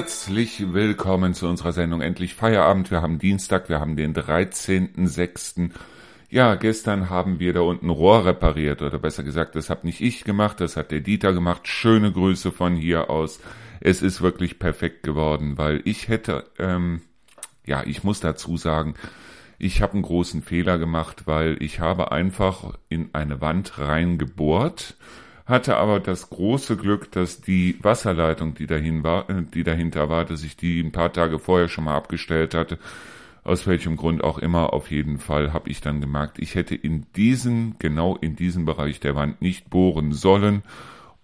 Herzlich willkommen zu unserer Sendung Endlich Feierabend. Wir haben Dienstag, wir haben den 13.06. Ja, gestern haben wir da unten Rohr repariert, oder besser gesagt, das habe nicht ich gemacht, das hat der Dieter gemacht. Schöne Grüße von hier aus. Es ist wirklich perfekt geworden, weil ich hätte, ähm, ja, ich muss dazu sagen, ich habe einen großen Fehler gemacht, weil ich habe einfach in eine Wand reingebohrt, hatte aber das große Glück, dass die Wasserleitung, die dahin war, äh, die dahinter war, dass ich die ein paar Tage vorher schon mal abgestellt hatte aus welchem Grund auch immer, auf jeden Fall habe ich dann gemerkt, ich hätte in diesen, genau in diesem Bereich der Wand nicht bohren sollen.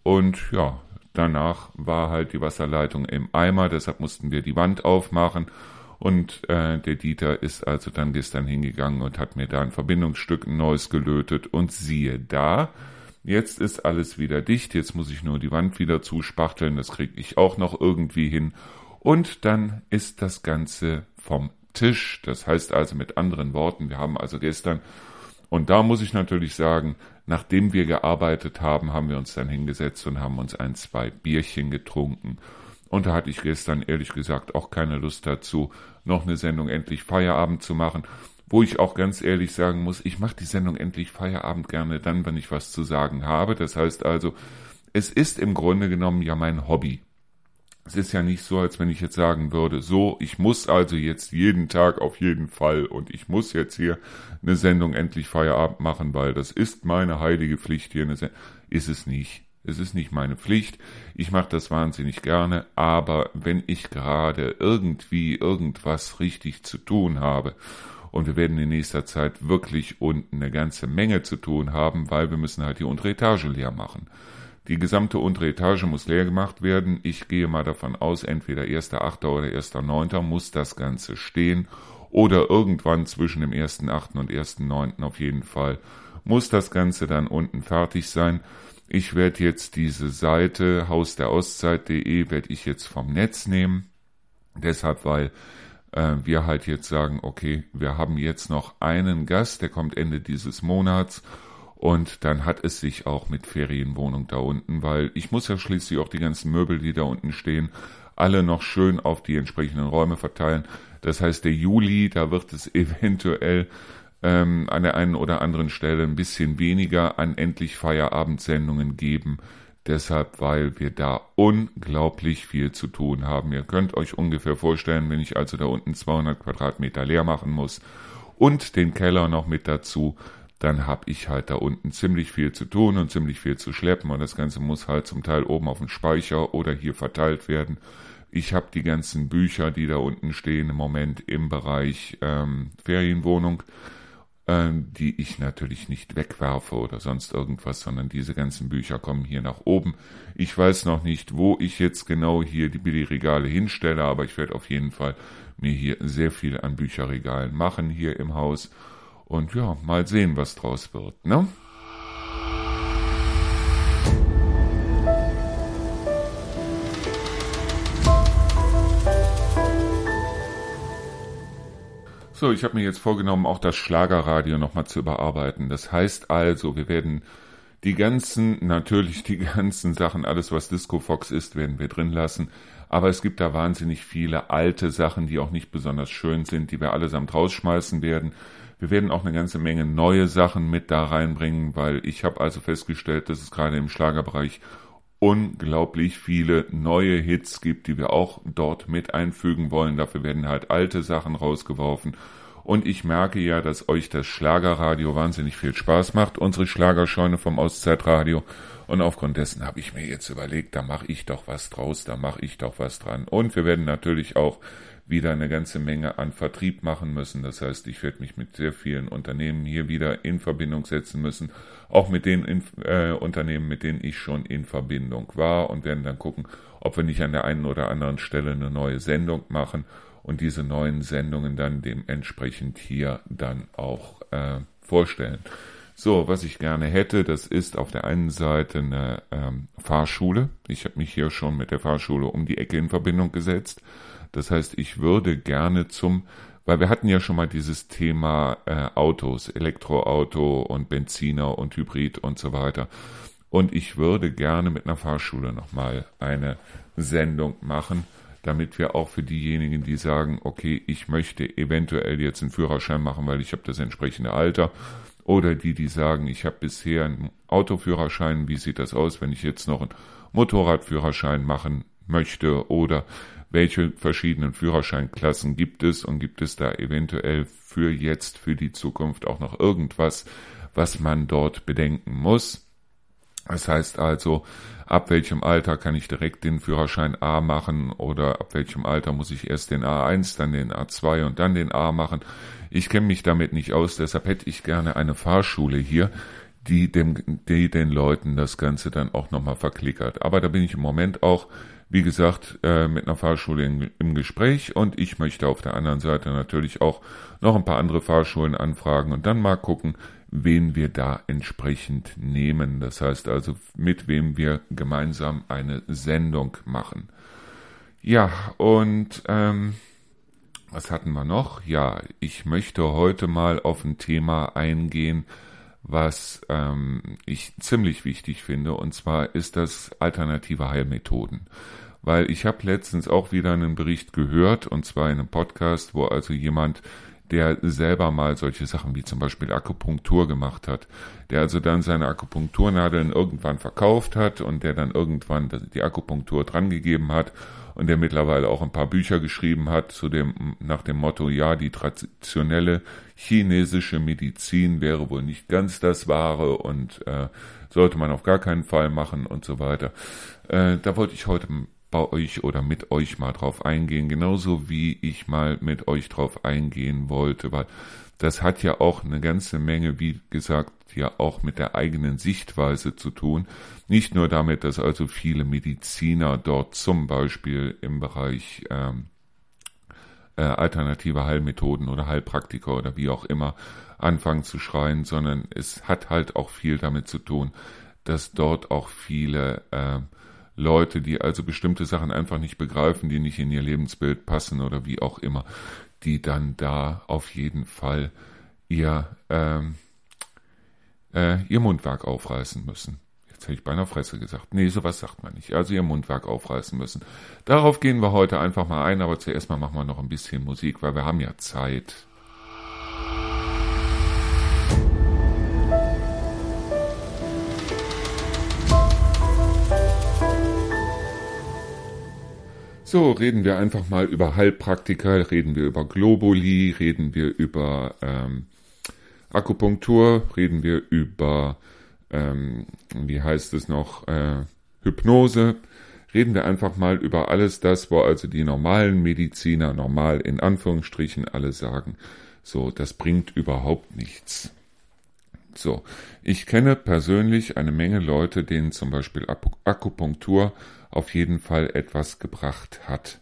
Und ja, danach war halt die Wasserleitung im Eimer, deshalb mussten wir die Wand aufmachen. Und äh, der Dieter ist also dann gestern hingegangen und hat mir da ein Verbindungsstück neues gelötet. Und siehe da, jetzt ist alles wieder dicht. Jetzt muss ich nur die Wand wieder zuspachteln. Das kriege ich auch noch irgendwie hin. Und dann ist das Ganze vom Tisch. Das heißt also mit anderen Worten, wir haben also gestern, und da muss ich natürlich sagen, nachdem wir gearbeitet haben, haben wir uns dann hingesetzt und haben uns ein, zwei Bierchen getrunken. Und da hatte ich gestern ehrlich gesagt auch keine Lust dazu, noch eine Sendung endlich Feierabend zu machen, wo ich auch ganz ehrlich sagen muss, ich mache die Sendung endlich Feierabend gerne dann, wenn ich was zu sagen habe. Das heißt also, es ist im Grunde genommen ja mein Hobby. Es ist ja nicht so, als wenn ich jetzt sagen würde, so, ich muss also jetzt jeden Tag auf jeden Fall und ich muss jetzt hier eine Sendung endlich Feierabend machen, weil das ist meine heilige Pflicht hier. Eine. Ist es nicht. Es ist nicht meine Pflicht. Ich mache das wahnsinnig gerne, aber wenn ich gerade irgendwie irgendwas richtig zu tun habe und wir werden in nächster Zeit wirklich unten eine ganze Menge zu tun haben, weil wir müssen halt die untere Etage leer machen. Die gesamte untere Etage muss leer gemacht werden. Ich gehe mal davon aus, entweder 1.8. oder 1.9. muss das Ganze stehen oder irgendwann zwischen dem 1.8. und 1.9. auf jeden Fall muss das Ganze dann unten fertig sein. Ich werde jetzt diese Seite haus der Auszeit.de werde ich jetzt vom Netz nehmen. Deshalb, weil äh, wir halt jetzt sagen, okay, wir haben jetzt noch einen Gast, der kommt Ende dieses Monats und dann hat es sich auch mit Ferienwohnung da unten, weil ich muss ja schließlich auch die ganzen Möbel, die da unten stehen, alle noch schön auf die entsprechenden Räume verteilen. Das heißt, der Juli, da wird es eventuell ähm, an der einen oder anderen Stelle ein bisschen weniger an endlich Feierabendsendungen geben. Deshalb, weil wir da unglaublich viel zu tun haben. Ihr könnt euch ungefähr vorstellen, wenn ich also da unten 200 Quadratmeter leer machen muss und den Keller noch mit dazu, dann habe ich halt da unten ziemlich viel zu tun und ziemlich viel zu schleppen und das Ganze muss halt zum Teil oben auf den Speicher oder hier verteilt werden. Ich habe die ganzen Bücher, die da unten stehen im Moment im Bereich ähm, Ferienwohnung, die ich natürlich nicht wegwerfe oder sonst irgendwas, sondern diese ganzen Bücher kommen hier nach oben. Ich weiß noch nicht, wo ich jetzt genau hier die Billigregale hinstelle, aber ich werde auf jeden Fall mir hier sehr viel an Bücherregalen machen hier im Haus und ja, mal sehen, was draus wird, ne? So, ich habe mir jetzt vorgenommen, auch das Schlagerradio nochmal zu überarbeiten. Das heißt also, wir werden die ganzen, natürlich die ganzen Sachen, alles was Disco Fox ist, werden wir drin lassen. Aber es gibt da wahnsinnig viele alte Sachen, die auch nicht besonders schön sind, die wir allesamt rausschmeißen werden. Wir werden auch eine ganze Menge neue Sachen mit da reinbringen, weil ich habe also festgestellt, dass es gerade im Schlagerbereich unglaublich viele neue Hits gibt, die wir auch dort mit einfügen wollen. Dafür werden halt alte Sachen rausgeworfen. Und ich merke ja, dass euch das Schlagerradio wahnsinnig viel Spaß macht, unsere Schlagerscheune vom Auszeitradio. Und aufgrund dessen habe ich mir jetzt überlegt, da mache ich doch was draus, da mache ich doch was dran. Und wir werden natürlich auch wieder eine ganze Menge an Vertrieb machen müssen. Das heißt, ich werde mich mit sehr vielen Unternehmen hier wieder in Verbindung setzen müssen, auch mit den in, äh, Unternehmen, mit denen ich schon in Verbindung war und werden dann gucken, ob wir nicht an der einen oder anderen Stelle eine neue Sendung machen und diese neuen Sendungen dann dementsprechend hier dann auch äh, vorstellen. So, was ich gerne hätte, das ist auf der einen Seite eine ähm, Fahrschule. Ich habe mich hier schon mit der Fahrschule um die Ecke in Verbindung gesetzt. Das heißt, ich würde gerne zum, weil wir hatten ja schon mal dieses Thema äh, Autos, Elektroauto und Benziner und Hybrid und so weiter. Und ich würde gerne mit einer Fahrschule nochmal eine Sendung machen. damit wir auch für diejenigen, die sagen, okay, ich möchte eventuell jetzt einen Führerschein machen, weil ich habe das entsprechende Alter, oder die, die sagen, ich habe bisher einen Autoführerschein, wie sieht das aus, wenn ich jetzt noch einen Motorradführerschein machen möchte oder welche verschiedenen Führerscheinklassen gibt es und gibt es da eventuell für jetzt, für die Zukunft auch noch irgendwas, was man dort bedenken muss. Das heißt also, ab welchem Alter kann ich direkt den Führerschein A machen oder ab welchem Alter muss ich erst den A1, dann den A2 und dann den A machen. Ich kenne mich damit nicht aus, deshalb hätte ich gerne eine Fahrschule hier, die, dem, die den Leuten das Ganze dann auch nochmal verklickert. Aber da bin ich im Moment auch, wie gesagt, äh, mit einer Fahrschule in, im Gespräch und ich möchte auf der anderen Seite natürlich auch noch ein paar andere Fahrschulen anfragen und dann mal gucken, wen wir da entsprechend nehmen. Das heißt also, mit wem wir gemeinsam eine Sendung machen. Ja, und ähm, was hatten wir noch? Ja, ich möchte heute mal auf ein Thema eingehen, was ähm, ich ziemlich wichtig finde, und zwar ist das alternative Heilmethoden. Weil ich habe letztens auch wieder einen Bericht gehört, und zwar in einem Podcast, wo also jemand der selber mal solche Sachen wie zum Beispiel Akupunktur gemacht hat, der also dann seine Akupunkturnadeln irgendwann verkauft hat und der dann irgendwann die Akupunktur drangegeben hat und der mittlerweile auch ein paar Bücher geschrieben hat zu dem nach dem Motto ja die traditionelle chinesische Medizin wäre wohl nicht ganz das wahre und äh, sollte man auf gar keinen Fall machen und so weiter. Äh, da wollte ich heute bei euch oder mit euch mal drauf eingehen, genauso wie ich mal mit euch drauf eingehen wollte, weil das hat ja auch eine ganze Menge, wie gesagt, ja auch mit der eigenen Sichtweise zu tun. Nicht nur damit, dass also viele Mediziner dort zum Beispiel im Bereich ähm, äh, alternative Heilmethoden oder Heilpraktiker oder wie auch immer anfangen zu schreien, sondern es hat halt auch viel damit zu tun, dass dort auch viele äh, Leute, die also bestimmte Sachen einfach nicht begreifen, die nicht in ihr Lebensbild passen oder wie auch immer, die dann da auf jeden Fall ihr, ähm, äh, ihr Mundwerk aufreißen müssen. Jetzt hätte ich bei einer Fresse gesagt. Nee, sowas sagt man nicht. Also ihr Mundwerk aufreißen müssen. Darauf gehen wir heute einfach mal ein, aber zuerst mal machen wir noch ein bisschen Musik, weil wir haben ja Zeit. So, reden wir einfach mal über Heilpraktika, reden wir über Globuli, reden wir über ähm, Akupunktur, reden wir über, ähm, wie heißt es noch, äh, Hypnose, reden wir einfach mal über alles das, wo also die normalen Mediziner, normal in Anführungsstrichen, alle sagen, so, das bringt überhaupt nichts. So, ich kenne persönlich eine Menge Leute, denen zum Beispiel Akupunktur auf jeden Fall etwas gebracht hat.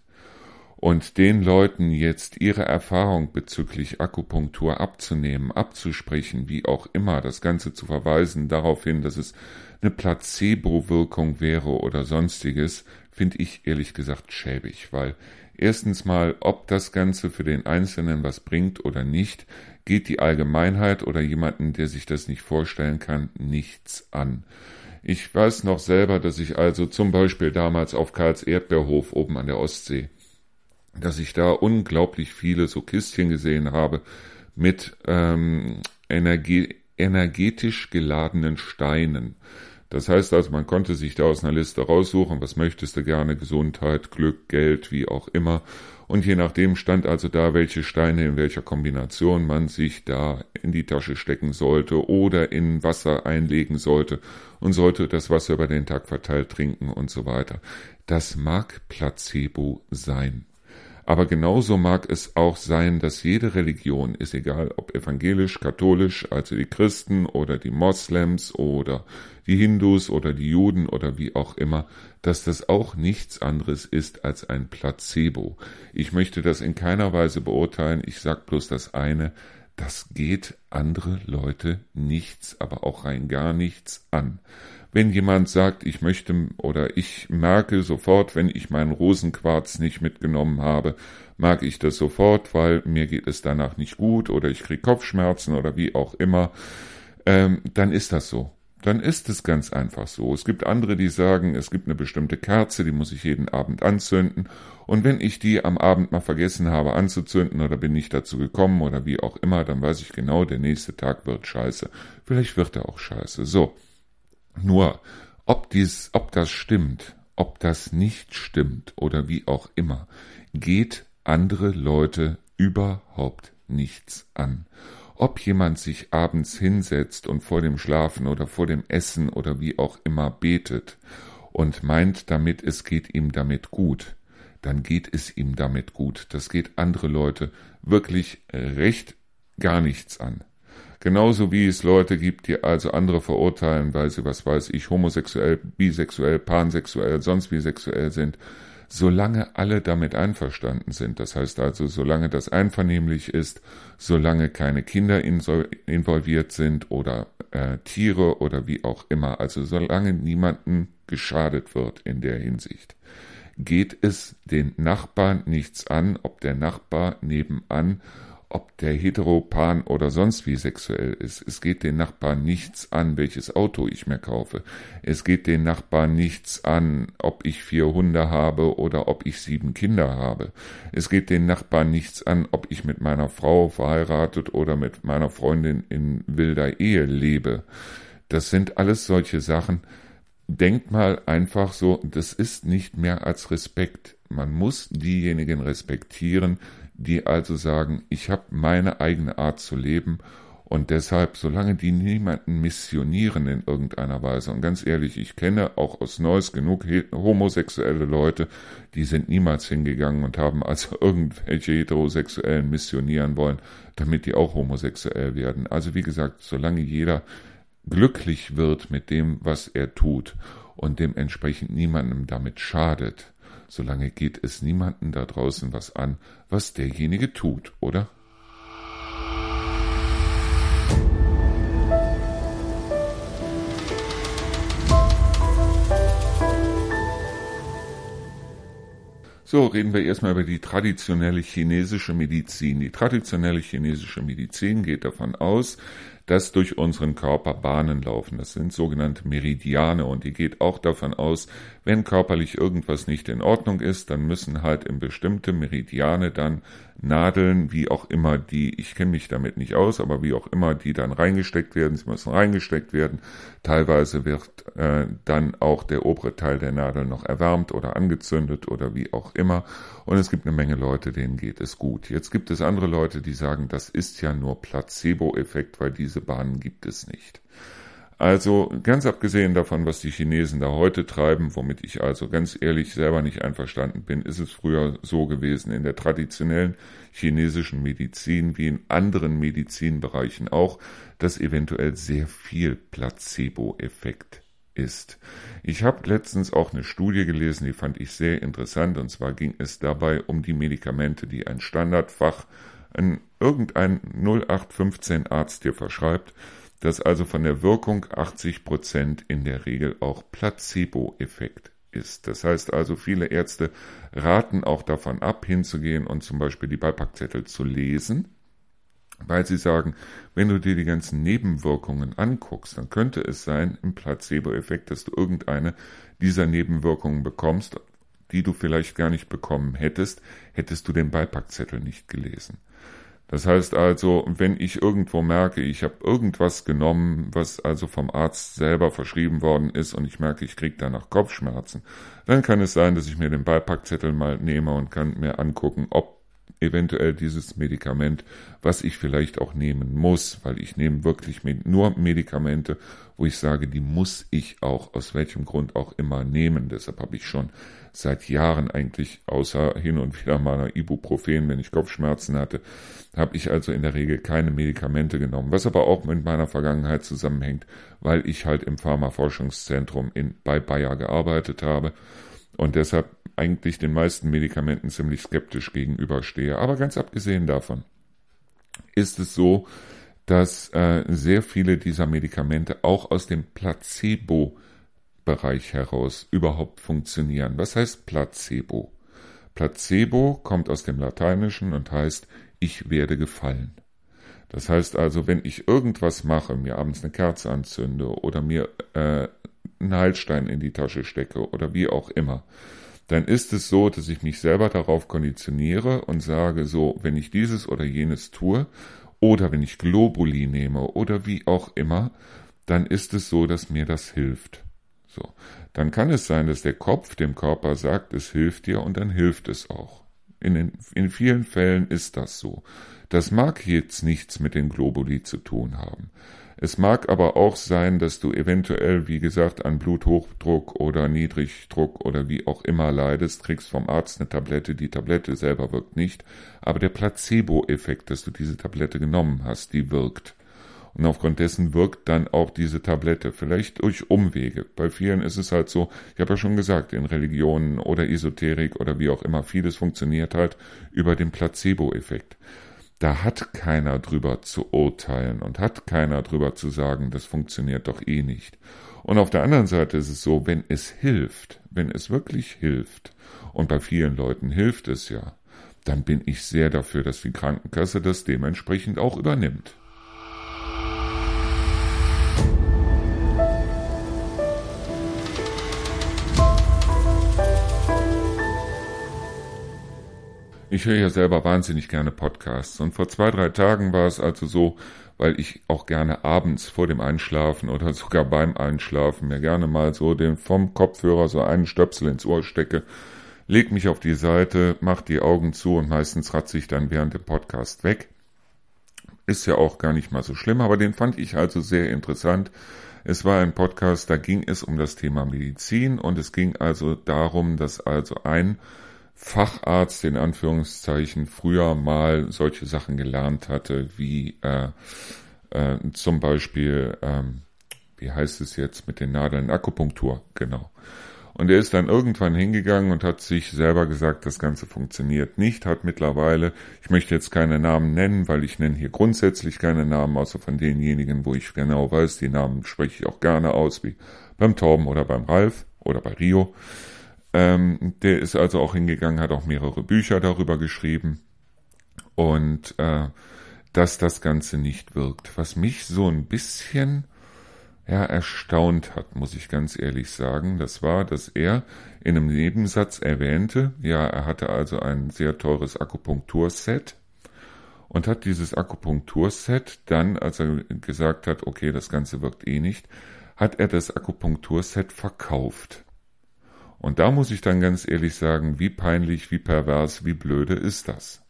Und den Leuten jetzt ihre Erfahrung bezüglich Akupunktur abzunehmen, abzusprechen, wie auch immer, das Ganze zu verweisen darauf hin, dass es eine Placebo-Wirkung wäre oder sonstiges, finde ich ehrlich gesagt schäbig, weil erstens mal, ob das Ganze für den Einzelnen was bringt oder nicht, geht die Allgemeinheit oder jemanden, der sich das nicht vorstellen kann, nichts an. Ich weiß noch selber, dass ich also zum Beispiel damals auf Karls Erdbeerhof oben an der Ostsee, dass ich da unglaublich viele so Kistchen gesehen habe mit ähm, energie energetisch geladenen Steinen. Das heißt also, man konnte sich da aus einer Liste raussuchen, was möchtest du gerne, Gesundheit, Glück, Geld, wie auch immer. Und je nachdem stand also da, welche Steine in welcher Kombination man sich da in die Tasche stecken sollte oder in Wasser einlegen sollte und sollte das Wasser über den Tag verteilt trinken und so weiter. Das mag Placebo sein. Aber genauso mag es auch sein, dass jede Religion, ist egal ob evangelisch, katholisch, also die Christen oder die Moslems oder die Hindus oder die Juden oder wie auch immer, dass das auch nichts anderes ist als ein Placebo. Ich möchte das in keiner Weise beurteilen, ich sag bloß das eine, das geht andere Leute nichts, aber auch rein gar nichts an. Wenn jemand sagt, ich möchte oder ich merke sofort, wenn ich meinen Rosenquarz nicht mitgenommen habe, mag ich das sofort, weil mir geht es danach nicht gut oder ich kriege Kopfschmerzen oder wie auch immer, ähm, dann ist das so. dann ist es ganz einfach so. Es gibt andere, die sagen, es gibt eine bestimmte Kerze, die muss ich jeden Abend anzünden. Und wenn ich die am Abend mal vergessen habe anzuzünden oder bin nicht dazu gekommen oder wie auch immer, dann weiß ich genau, der nächste Tag wird scheiße. Vielleicht wird er auch scheiße. So. Nur, ob dies, ob das stimmt, ob das nicht stimmt oder wie auch immer, geht andere Leute überhaupt nichts an ob jemand sich abends hinsetzt und vor dem Schlafen oder vor dem Essen oder wie auch immer betet und meint damit, es geht ihm damit gut, dann geht es ihm damit gut. Das geht andere Leute wirklich recht gar nichts an. Genauso wie es Leute gibt, die also andere verurteilen, weil sie, was weiß ich, homosexuell, bisexuell, pansexuell, sonst wie sexuell sind. Solange alle damit einverstanden sind, das heißt also, solange das einvernehmlich ist, solange keine Kinder involviert sind oder äh, Tiere oder wie auch immer, also solange niemanden geschadet wird in der Hinsicht, geht es den Nachbarn nichts an, ob der Nachbar nebenan ob der heteropan oder sonst wie sexuell ist. Es geht den Nachbarn nichts an, welches Auto ich mir kaufe. Es geht den Nachbarn nichts an, ob ich vier Hunde habe oder ob ich sieben Kinder habe. Es geht den Nachbarn nichts an, ob ich mit meiner Frau verheiratet oder mit meiner Freundin in wilder Ehe lebe. Das sind alles solche Sachen. Denkt mal einfach so, das ist nicht mehr als Respekt. Man muss diejenigen respektieren, die also sagen, ich habe meine eigene Art zu leben und deshalb, solange die niemanden missionieren in irgendeiner Weise, und ganz ehrlich, ich kenne auch aus Neues genug homosexuelle Leute, die sind niemals hingegangen und haben also irgendwelche Heterosexuellen missionieren wollen, damit die auch homosexuell werden. Also wie gesagt, solange jeder glücklich wird mit dem, was er tut und dementsprechend niemandem damit schadet, solange geht es niemanden da draußen was an, was derjenige tut, oder? So, reden wir erstmal über die traditionelle chinesische Medizin. Die traditionelle chinesische Medizin geht davon aus, dass durch unseren Körper Bahnen laufen. Das sind sogenannte Meridiane und die geht auch davon aus, wenn körperlich irgendwas nicht in Ordnung ist, dann müssen halt in bestimmte Meridiane dann Nadeln, wie auch immer die, ich kenne mich damit nicht aus, aber wie auch immer die dann reingesteckt werden, sie müssen reingesteckt werden. Teilweise wird äh, dann auch der obere Teil der Nadel noch erwärmt oder angezündet oder wie auch immer. Und es gibt eine Menge Leute, denen geht es gut. Jetzt gibt es andere Leute, die sagen, das ist ja nur Placebo-Effekt, weil diese Bahnen gibt es nicht. Also ganz abgesehen davon, was die Chinesen da heute treiben, womit ich also ganz ehrlich selber nicht einverstanden bin, ist es früher so gewesen in der traditionellen chinesischen Medizin wie in anderen Medizinbereichen auch, dass eventuell sehr viel Placebo-Effekt ist. Ich habe letztens auch eine Studie gelesen, die fand ich sehr interessant, und zwar ging es dabei um die Medikamente, die ein Standardfach, ein, irgendein 0815 Arzt dir verschreibt, dass also von der Wirkung 80 Prozent in der Regel auch Placebo-Effekt ist. Das heißt also, viele Ärzte raten auch davon ab, hinzugehen und zum Beispiel die Beipackzettel zu lesen, weil sie sagen, wenn du dir die ganzen Nebenwirkungen anguckst, dann könnte es sein, im Placebo-Effekt, dass du irgendeine dieser Nebenwirkungen bekommst, die du vielleicht gar nicht bekommen hättest, hättest du den Beipackzettel nicht gelesen. Das heißt also, wenn ich irgendwo merke, ich habe irgendwas genommen, was also vom Arzt selber verschrieben worden ist und ich merke, ich kriege danach Kopfschmerzen, dann kann es sein, dass ich mir den Beipackzettel mal nehme und kann mir angucken, ob eventuell dieses Medikament, was ich vielleicht auch nehmen muss, weil ich nehme wirklich nur Medikamente, wo ich sage, die muss ich auch aus welchem Grund auch immer nehmen. Deshalb habe ich schon seit Jahren eigentlich außer hin und wieder mal Ibuprofen, wenn ich Kopfschmerzen hatte, habe ich also in der Regel keine Medikamente genommen, was aber auch mit meiner Vergangenheit zusammenhängt, weil ich halt im Pharmaforschungszentrum in, bei Bayer gearbeitet habe und deshalb eigentlich den meisten Medikamenten ziemlich skeptisch gegenüberstehe. Aber ganz abgesehen davon ist es so, dass äh, sehr viele dieser Medikamente auch aus dem Placebo-Bereich heraus überhaupt funktionieren. Was heißt Placebo? Placebo kommt aus dem Lateinischen und heißt ich werde gefallen. Das heißt also, wenn ich irgendwas mache, mir abends eine Kerze anzünde oder mir äh, einen Heilstein in die Tasche stecke oder wie auch immer, dann ist es so, dass ich mich selber darauf konditioniere und sage so, wenn ich dieses oder jenes tue oder wenn ich Globuli nehme oder wie auch immer, dann ist es so, dass mir das hilft. So. Dann kann es sein, dass der Kopf dem Körper sagt, es hilft dir und dann hilft es auch. In, den, in vielen Fällen ist das so. Das mag jetzt nichts mit den Globuli zu tun haben. Es mag aber auch sein, dass du eventuell, wie gesagt, an Bluthochdruck oder Niedrigdruck oder wie auch immer leidest, kriegst vom Arzt eine Tablette, die Tablette selber wirkt nicht, aber der Placebo-Effekt, dass du diese Tablette genommen hast, die wirkt. Und aufgrund dessen wirkt dann auch diese Tablette, vielleicht durch Umwege. Bei vielen ist es halt so, ich habe ja schon gesagt, in Religionen oder Esoterik oder wie auch immer, vieles funktioniert halt über den Placebo-Effekt da hat keiner drüber zu urteilen und hat keiner drüber zu sagen, das funktioniert doch eh nicht. Und auf der anderen Seite ist es so, wenn es hilft, wenn es wirklich hilft, und bei vielen Leuten hilft es ja, dann bin ich sehr dafür, dass die Krankenkasse das dementsprechend auch übernimmt. Ich höre ja selber wahnsinnig gerne Podcasts. Und vor zwei, drei Tagen war es also so, weil ich auch gerne abends vor dem Einschlafen oder sogar beim Einschlafen mir gerne mal so den vom Kopfhörer so einen Stöpsel ins Ohr stecke, leg mich auf die Seite, mach die Augen zu und meistens ratze ich dann während dem Podcast weg. Ist ja auch gar nicht mal so schlimm, aber den fand ich also sehr interessant. Es war ein Podcast, da ging es um das Thema Medizin und es ging also darum, dass also ein Facharzt in Anführungszeichen früher mal solche Sachen gelernt hatte, wie äh, äh, zum Beispiel, ähm, wie heißt es jetzt mit den Nadeln, Akupunktur, genau. Und er ist dann irgendwann hingegangen und hat sich selber gesagt, das Ganze funktioniert nicht, hat mittlerweile, ich möchte jetzt keine Namen nennen, weil ich nenne hier grundsätzlich keine Namen, außer von denjenigen, wo ich genau weiß, die Namen spreche ich auch gerne aus, wie beim Torben oder beim Ralf oder bei Rio. Ähm, der ist also auch hingegangen, hat auch mehrere Bücher darüber geschrieben und äh, dass das Ganze nicht wirkt. Was mich so ein bisschen ja, erstaunt hat, muss ich ganz ehrlich sagen, das war, dass er in einem Nebensatz erwähnte, ja, er hatte also ein sehr teures Akupunkturset und hat dieses Akupunkturset dann, als er gesagt hat, okay, das Ganze wirkt eh nicht, hat er das Akupunkturset verkauft. Und da muss ich dann ganz ehrlich sagen, wie peinlich, wie pervers, wie blöde ist das?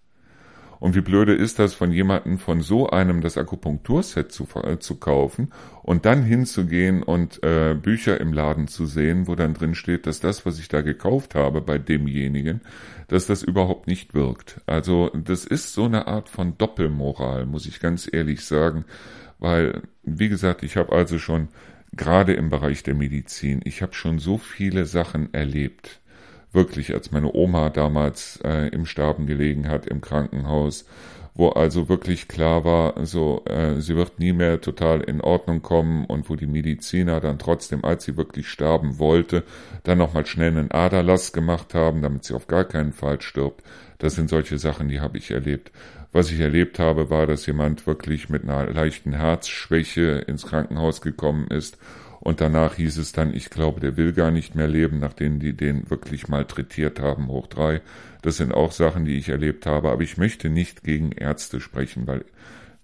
Und wie blöde ist das, von jemandem von so einem das Akupunkturset zu, äh, zu kaufen und dann hinzugehen und äh, Bücher im Laden zu sehen, wo dann drin steht, dass das, was ich da gekauft habe bei demjenigen, dass das überhaupt nicht wirkt. Also das ist so eine Art von Doppelmoral, muss ich ganz ehrlich sagen, weil, wie gesagt, ich habe also schon gerade im Bereich der Medizin. Ich habe schon so viele Sachen erlebt. Wirklich, als meine Oma damals äh, im Sterben gelegen hat im Krankenhaus, wo also wirklich klar war, so äh, sie wird nie mehr total in Ordnung kommen und wo die Mediziner dann trotzdem, als sie wirklich sterben wollte, dann nochmal schnell einen Aderlass gemacht haben, damit sie auf gar keinen Fall stirbt. Das sind solche Sachen, die habe ich erlebt. Was ich erlebt habe, war, dass jemand wirklich mit einer leichten Herzschwäche ins Krankenhaus gekommen ist und danach hieß es dann, ich glaube, der will gar nicht mehr leben, nachdem die den wirklich malträtiert haben, hoch drei. Das sind auch Sachen, die ich erlebt habe, aber ich möchte nicht gegen Ärzte sprechen, weil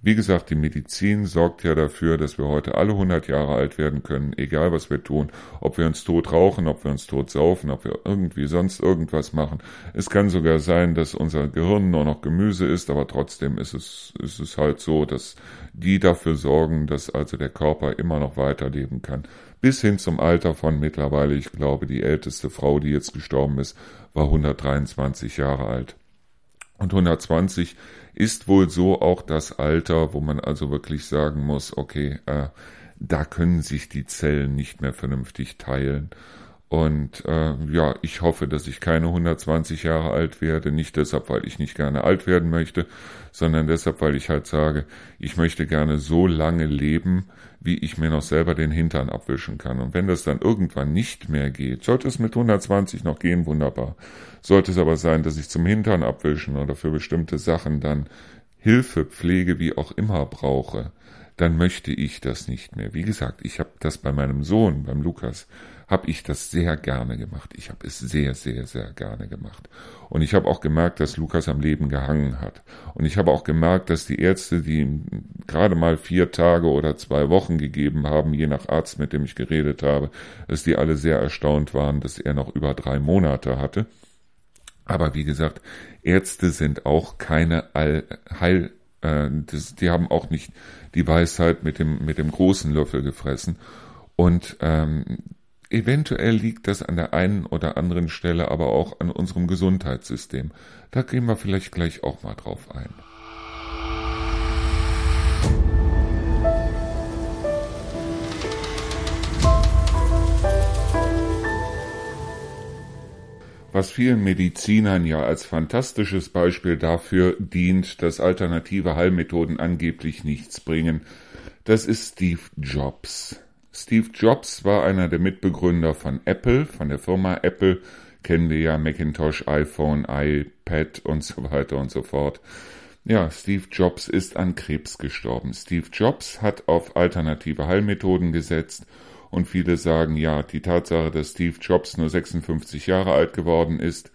wie gesagt, die Medizin sorgt ja dafür, dass wir heute alle 100 Jahre alt werden können, egal was wir tun, ob wir uns tot rauchen, ob wir uns tot saufen, ob wir irgendwie sonst irgendwas machen. Es kann sogar sein, dass unser Gehirn nur noch Gemüse ist, aber trotzdem ist es, ist es halt so, dass die dafür sorgen, dass also der Körper immer noch weiterleben kann. Bis hin zum Alter von mittlerweile, ich glaube, die älteste Frau, die jetzt gestorben ist, war 123 Jahre alt. Und 120 ist wohl so auch das Alter, wo man also wirklich sagen muss, okay, äh, da können sich die Zellen nicht mehr vernünftig teilen. Und äh, ja, ich hoffe, dass ich keine 120 Jahre alt werde. Nicht deshalb, weil ich nicht gerne alt werden möchte, sondern deshalb, weil ich halt sage, ich möchte gerne so lange leben, wie ich mir noch selber den Hintern abwischen kann. Und wenn das dann irgendwann nicht mehr geht, sollte es mit 120 noch gehen, wunderbar. Sollte es aber sein, dass ich zum Hintern abwischen oder für bestimmte Sachen dann Hilfe, Pflege, wie auch immer brauche, dann möchte ich das nicht mehr. Wie gesagt, ich habe das bei meinem Sohn, beim Lukas, habe ich das sehr gerne gemacht. Ich habe es sehr, sehr, sehr gerne gemacht. Und ich habe auch gemerkt, dass Lukas am Leben gehangen hat. Und ich habe auch gemerkt, dass die Ärzte, die ihm gerade mal vier Tage oder zwei Wochen gegeben haben, je nach Arzt, mit dem ich geredet habe, dass die alle sehr erstaunt waren, dass er noch über drei Monate hatte. Aber wie gesagt, Ärzte sind auch keine All Heil, äh, das, die haben auch nicht die Weisheit mit dem mit dem großen Löffel gefressen. Und ähm, Eventuell liegt das an der einen oder anderen Stelle aber auch an unserem Gesundheitssystem. Da gehen wir vielleicht gleich auch mal drauf ein. was vielen Medizinern ja als fantastisches Beispiel dafür dient, dass alternative Heilmethoden angeblich nichts bringen, das ist Steve Jobs. Steve Jobs war einer der Mitbegründer von Apple, von der Firma Apple, kennen wir ja Macintosh, iPhone, iPad und so weiter und so fort. Ja, Steve Jobs ist an Krebs gestorben. Steve Jobs hat auf alternative Heilmethoden gesetzt und viele sagen, ja, die Tatsache, dass Steve Jobs nur 56 Jahre alt geworden ist,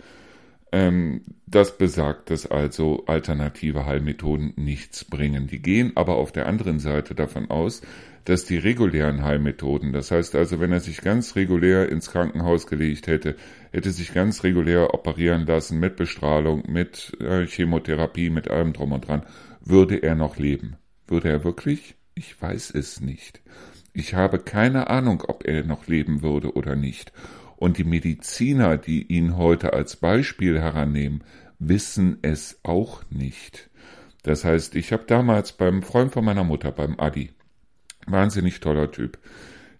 ähm, das besagt, dass also alternative Heilmethoden nichts bringen. Die gehen aber auf der anderen Seite davon aus, dass die regulären Heilmethoden, das heißt also, wenn er sich ganz regulär ins Krankenhaus gelegt hätte, hätte sich ganz regulär operieren lassen mit Bestrahlung, mit äh, Chemotherapie, mit allem drum und dran, würde er noch leben. Würde er wirklich? Ich weiß es nicht. Ich habe keine Ahnung, ob er noch leben würde oder nicht. Und die Mediziner, die ihn heute als Beispiel herannehmen, wissen es auch nicht. Das heißt, ich habe damals beim Freund von meiner Mutter, beim Adi, Wahnsinnig toller Typ.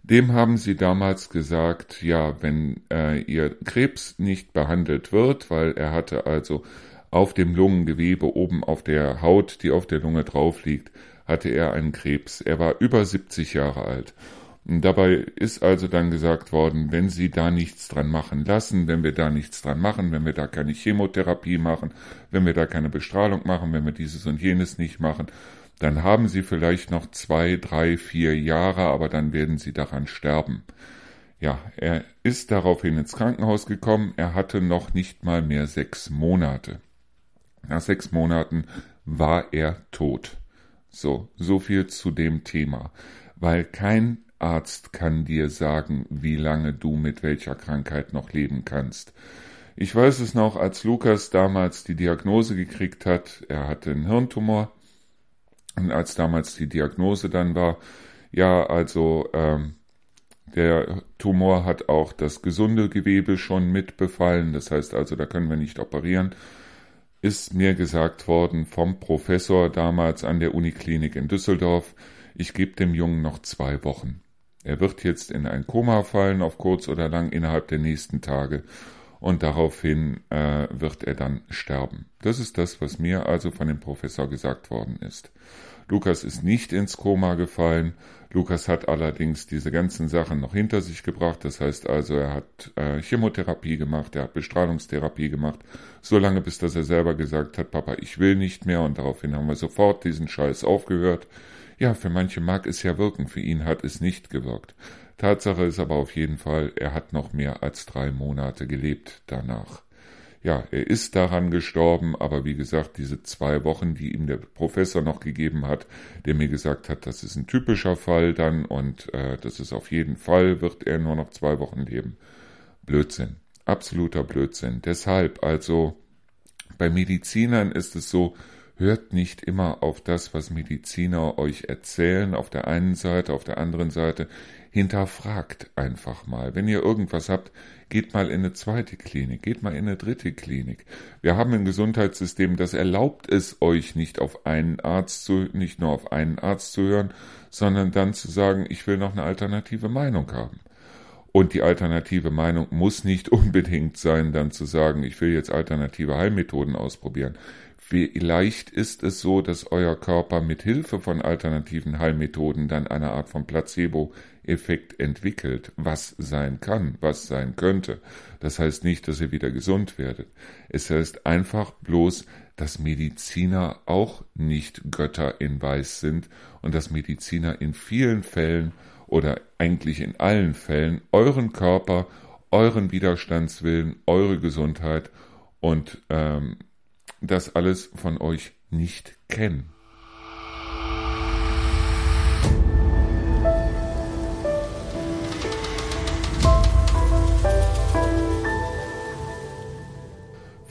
Dem haben sie damals gesagt, ja, wenn äh, ihr Krebs nicht behandelt wird, weil er hatte also auf dem Lungengewebe oben auf der Haut, die auf der Lunge drauf liegt, hatte er einen Krebs. Er war über 70 Jahre alt. Und dabei ist also dann gesagt worden, wenn Sie da nichts dran machen lassen, wenn wir da nichts dran machen, wenn wir da keine Chemotherapie machen, wenn wir da keine Bestrahlung machen, wenn wir dieses und jenes nicht machen, dann haben sie vielleicht noch zwei, drei, vier Jahre, aber dann werden sie daran sterben. Ja, er ist daraufhin ins Krankenhaus gekommen, er hatte noch nicht mal mehr sechs Monate. Nach sechs Monaten war er tot. So, so viel zu dem Thema. Weil kein Arzt kann dir sagen, wie lange du mit welcher Krankheit noch leben kannst. Ich weiß es noch, als Lukas damals die Diagnose gekriegt hat, er hatte einen Hirntumor, und als damals die Diagnose dann war, ja, also ähm, der Tumor hat auch das gesunde Gewebe schon mit befallen, das heißt also, da können wir nicht operieren, ist mir gesagt worden vom Professor damals an der Uniklinik in Düsseldorf, ich gebe dem Jungen noch zwei Wochen. Er wird jetzt in ein Koma fallen, auf kurz oder lang innerhalb der nächsten Tage und daraufhin äh, wird er dann sterben. Das ist das, was mir also von dem Professor gesagt worden ist. Lukas ist nicht ins Koma gefallen. Lukas hat allerdings diese ganzen Sachen noch hinter sich gebracht. Das heißt also, er hat äh, Chemotherapie gemacht, er hat Bestrahlungstherapie gemacht, so lange bis dass er selber gesagt hat, Papa, ich will nicht mehr. Und daraufhin haben wir sofort diesen Scheiß aufgehört. Ja, für manche mag es ja wirken, für ihn hat es nicht gewirkt. Tatsache ist aber auf jeden Fall, er hat noch mehr als drei Monate gelebt danach. Ja, er ist daran gestorben, aber wie gesagt, diese zwei Wochen, die ihm der Professor noch gegeben hat, der mir gesagt hat, das ist ein typischer Fall dann und äh, das ist auf jeden Fall, wird er nur noch zwei Wochen leben. Blödsinn. Absoluter Blödsinn. Deshalb, also, bei Medizinern ist es so, hört nicht immer auf das, was Mediziner euch erzählen, auf der einen Seite, auf der anderen Seite hinterfragt einfach mal. Wenn ihr irgendwas habt, geht mal in eine zweite Klinik, geht mal in eine dritte Klinik. Wir haben ein Gesundheitssystem, das erlaubt es euch nicht auf einen Arzt zu, nicht nur auf einen Arzt zu hören, sondern dann zu sagen, ich will noch eine alternative Meinung haben. Und die alternative Meinung muss nicht unbedingt sein, dann zu sagen, ich will jetzt alternative Heilmethoden ausprobieren. Vielleicht ist es so, dass euer Körper mit Hilfe von alternativen Heilmethoden dann eine Art von Placebo-Effekt entwickelt, was sein kann, was sein könnte. Das heißt nicht, dass ihr wieder gesund werdet. Es heißt einfach bloß, dass Mediziner auch nicht Götter in Weiß sind und dass Mediziner in vielen Fällen oder eigentlich in allen Fällen euren Körper, euren Widerstandswillen, eure Gesundheit und ähm, das alles von euch nicht kennen.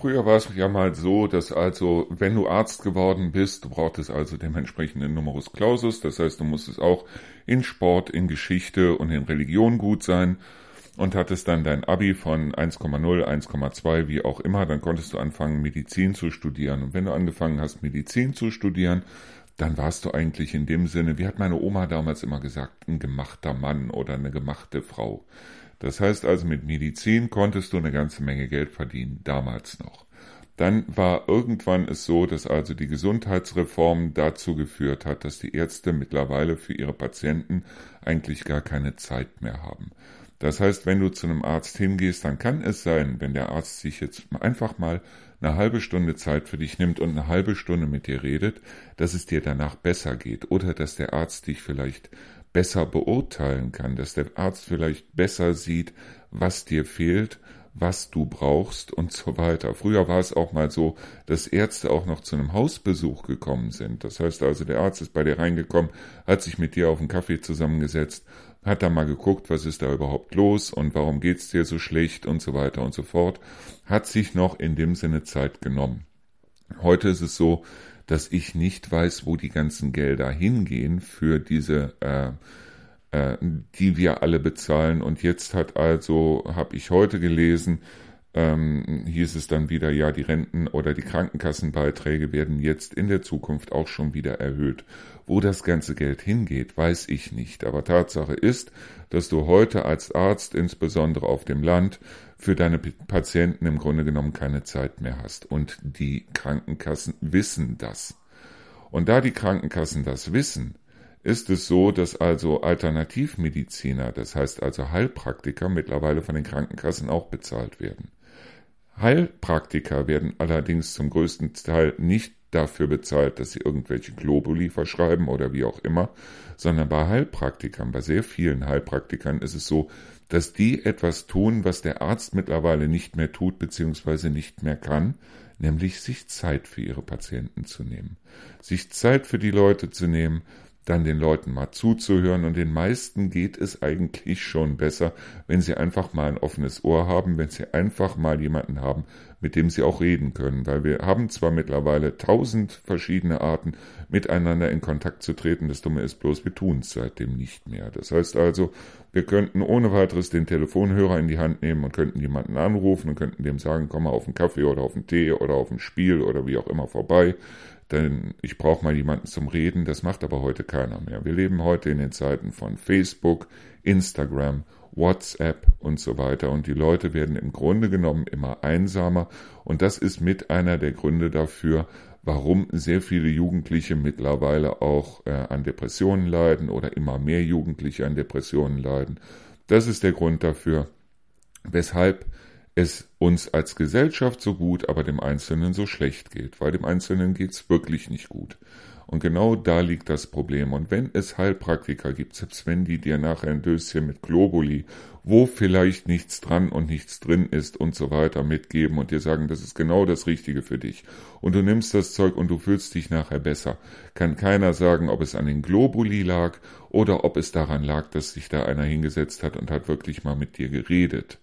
Früher war es ja mal so, dass also, wenn du Arzt geworden bist, du brauchtest also dementsprechend einen Numerus Clausus, das heißt, du musstest auch in Sport, in Geschichte und in Religion gut sein und hattest dann dein Abi von 1,0, 1,2, wie auch immer, dann konntest du anfangen, Medizin zu studieren. Und wenn du angefangen hast, Medizin zu studieren, dann warst du eigentlich in dem Sinne, wie hat meine Oma damals immer gesagt, ein gemachter Mann oder eine gemachte Frau. Das heißt also, mit Medizin konntest du eine ganze Menge Geld verdienen, damals noch. Dann war irgendwann es so, dass also die Gesundheitsreform dazu geführt hat, dass die Ärzte mittlerweile für ihre Patienten eigentlich gar keine Zeit mehr haben. Das heißt, wenn du zu einem Arzt hingehst, dann kann es sein, wenn der Arzt sich jetzt einfach mal eine halbe Stunde Zeit für dich nimmt und eine halbe Stunde mit dir redet, dass es dir danach besser geht oder dass der Arzt dich vielleicht besser beurteilen kann, dass der Arzt vielleicht besser sieht, was dir fehlt, was du brauchst und so weiter. Früher war es auch mal so, dass Ärzte auch noch zu einem Hausbesuch gekommen sind. Das heißt also, der Arzt ist bei dir reingekommen, hat sich mit dir auf einen Kaffee zusammengesetzt hat da mal geguckt, was ist da überhaupt los und warum geht's dir so schlecht und so weiter und so fort, hat sich noch in dem Sinne Zeit genommen. Heute ist es so, dass ich nicht weiß, wo die ganzen Gelder hingehen für diese, äh, äh, die wir alle bezahlen. Und jetzt hat also, habe ich heute gelesen, ähm, hieß es dann wieder, ja, die Renten oder die Krankenkassenbeiträge werden jetzt in der Zukunft auch schon wieder erhöht. Wo das ganze Geld hingeht, weiß ich nicht. Aber Tatsache ist, dass du heute als Arzt, insbesondere auf dem Land, für deine Patienten im Grunde genommen keine Zeit mehr hast. Und die Krankenkassen wissen das. Und da die Krankenkassen das wissen, ist es so, dass also Alternativmediziner, das heißt also Heilpraktiker, mittlerweile von den Krankenkassen auch bezahlt werden. Heilpraktiker werden allerdings zum größten Teil nicht dafür bezahlt, dass sie irgendwelche Globuli verschreiben oder wie auch immer, sondern bei Heilpraktikern, bei sehr vielen Heilpraktikern ist es so, dass die etwas tun, was der Arzt mittlerweile nicht mehr tut bzw. nicht mehr kann, nämlich sich Zeit für ihre Patienten zu nehmen. Sich Zeit für die Leute zu nehmen, dann den Leuten mal zuzuhören. Und den meisten geht es eigentlich schon besser, wenn sie einfach mal ein offenes Ohr haben, wenn sie einfach mal jemanden haben, mit dem sie auch reden können, weil wir haben zwar mittlerweile tausend verschiedene Arten, miteinander in Kontakt zu treten, das Dumme ist bloß, wir tun es seitdem nicht mehr. Das heißt also, wir könnten ohne weiteres den Telefonhörer in die Hand nehmen und könnten jemanden anrufen und könnten dem sagen, komm mal auf einen Kaffee oder auf einen Tee oder auf ein Spiel oder wie auch immer vorbei denn ich brauche mal jemanden zum Reden, das macht aber heute keiner mehr. Wir leben heute in den Zeiten von Facebook, Instagram, WhatsApp und so weiter und die Leute werden im Grunde genommen immer einsamer und das ist mit einer der Gründe dafür, warum sehr viele Jugendliche mittlerweile auch äh, an Depressionen leiden oder immer mehr Jugendliche an Depressionen leiden. Das ist der Grund dafür, weshalb es uns als Gesellschaft so gut, aber dem Einzelnen so schlecht geht, weil dem Einzelnen geht's wirklich nicht gut. Und genau da liegt das Problem. Und wenn es Heilpraktiker gibt, selbst wenn die dir nachher ein Döschen mit Globuli, wo vielleicht nichts dran und nichts drin ist und so weiter mitgeben und dir sagen, das ist genau das Richtige für dich. Und du nimmst das Zeug und du fühlst dich nachher besser. Kann keiner sagen, ob es an den Globuli lag oder ob es daran lag, dass sich da einer hingesetzt hat und hat wirklich mal mit dir geredet.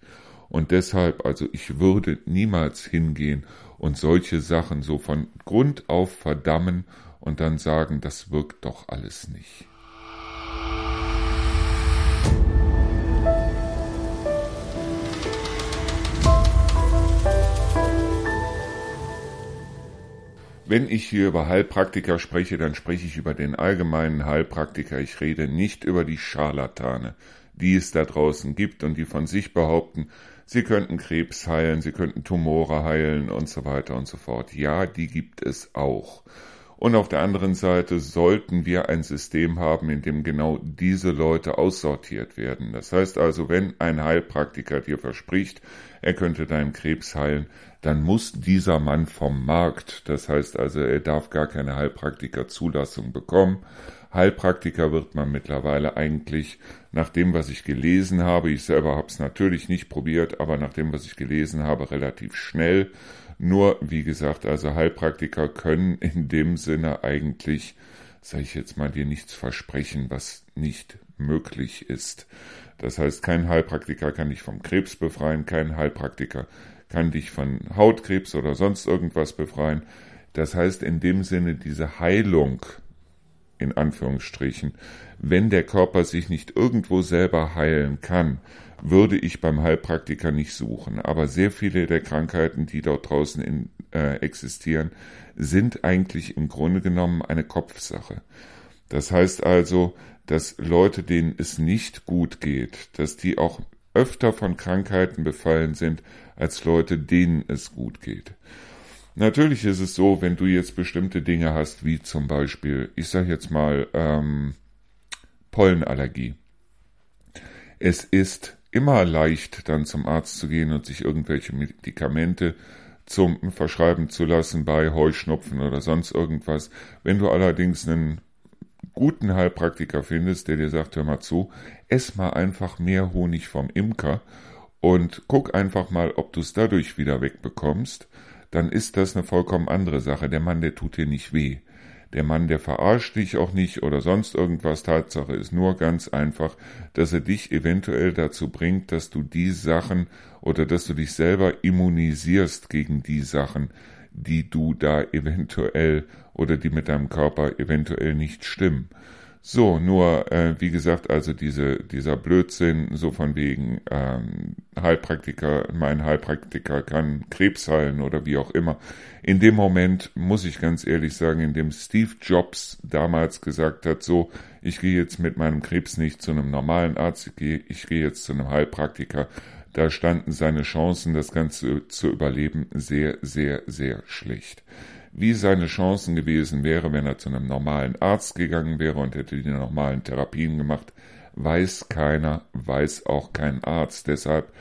Und deshalb, also ich würde niemals hingehen und solche Sachen so von Grund auf verdammen und dann sagen, das wirkt doch alles nicht. Wenn ich hier über Heilpraktiker spreche, dann spreche ich über den allgemeinen Heilpraktiker. Ich rede nicht über die Scharlatane. die es da draußen gibt und die von sich behaupten, sie könnten Krebs heilen, sie könnten Tumore heilen und so weiter und so fort. Ja, die gibt es auch. Und auf der anderen Seite sollten wir ein System haben, in dem genau diese Leute aussortiert werden. Das heißt also, wenn ein Heilpraktiker dir verspricht, er könnte deinen Krebs heilen, dann muss dieser Mann vom Markt. Das heißt also, er darf gar keine Heilpraktikerzulassung bekommen. Heilpraktiker wird man mittlerweile eigentlich nach dem, was ich gelesen habe, ich selber habe es natürlich nicht probiert, aber nach dem, was ich gelesen habe, relativ schnell nur, wie gesagt, also Heilpraktiker können in dem Sinne eigentlich, sage ich jetzt mal, dir nichts versprechen, was nicht möglich ist. Das heißt, kein Heilpraktiker kann dich vom Krebs befreien, kein Heilpraktiker kann dich von Hautkrebs oder sonst irgendwas befreien. Das heißt, in dem Sinne, diese Heilung, in Anführungsstrichen, wenn der Körper sich nicht irgendwo selber heilen kann, würde ich beim Heilpraktiker nicht suchen. Aber sehr viele der Krankheiten, die dort draußen in, äh, existieren, sind eigentlich im Grunde genommen eine Kopfsache. Das heißt also, dass Leute, denen es nicht gut geht, dass die auch öfter von Krankheiten befallen sind, als Leute, denen es gut geht. Natürlich ist es so, wenn du jetzt bestimmte Dinge hast, wie zum Beispiel, ich sage jetzt mal, ähm, Pollenallergie. Es ist immer leicht, dann zum Arzt zu gehen und sich irgendwelche Medikamente zum Verschreiben zu lassen bei Heuschnupfen oder sonst irgendwas. Wenn du allerdings einen guten Heilpraktiker findest, der dir sagt, hör mal zu, ess mal einfach mehr Honig vom Imker und guck einfach mal, ob du es dadurch wieder wegbekommst, dann ist das eine vollkommen andere Sache. Der Mann, der tut dir nicht weh. Der Mann, der verarscht dich auch nicht oder sonst irgendwas. Tatsache ist nur ganz einfach, dass er dich eventuell dazu bringt, dass du die Sachen oder dass du dich selber immunisierst gegen die Sachen, die du da eventuell oder die mit deinem Körper eventuell nicht stimmen. So, nur äh, wie gesagt, also diese, dieser Blödsinn, so von wegen ähm, Heilpraktiker, mein Heilpraktiker kann Krebs heilen oder wie auch immer. In dem Moment muss ich ganz ehrlich sagen, in dem Steve Jobs damals gesagt hat, so, ich gehe jetzt mit meinem Krebs nicht zu einem normalen Arzt, ich gehe, ich gehe jetzt zu einem Heilpraktiker, da standen seine Chancen, das Ganze zu überleben, sehr, sehr, sehr schlecht wie seine Chancen gewesen wäre, wenn er zu einem normalen Arzt gegangen wäre und hätte die normalen Therapien gemacht, weiß keiner, weiß auch kein Arzt. Deshalb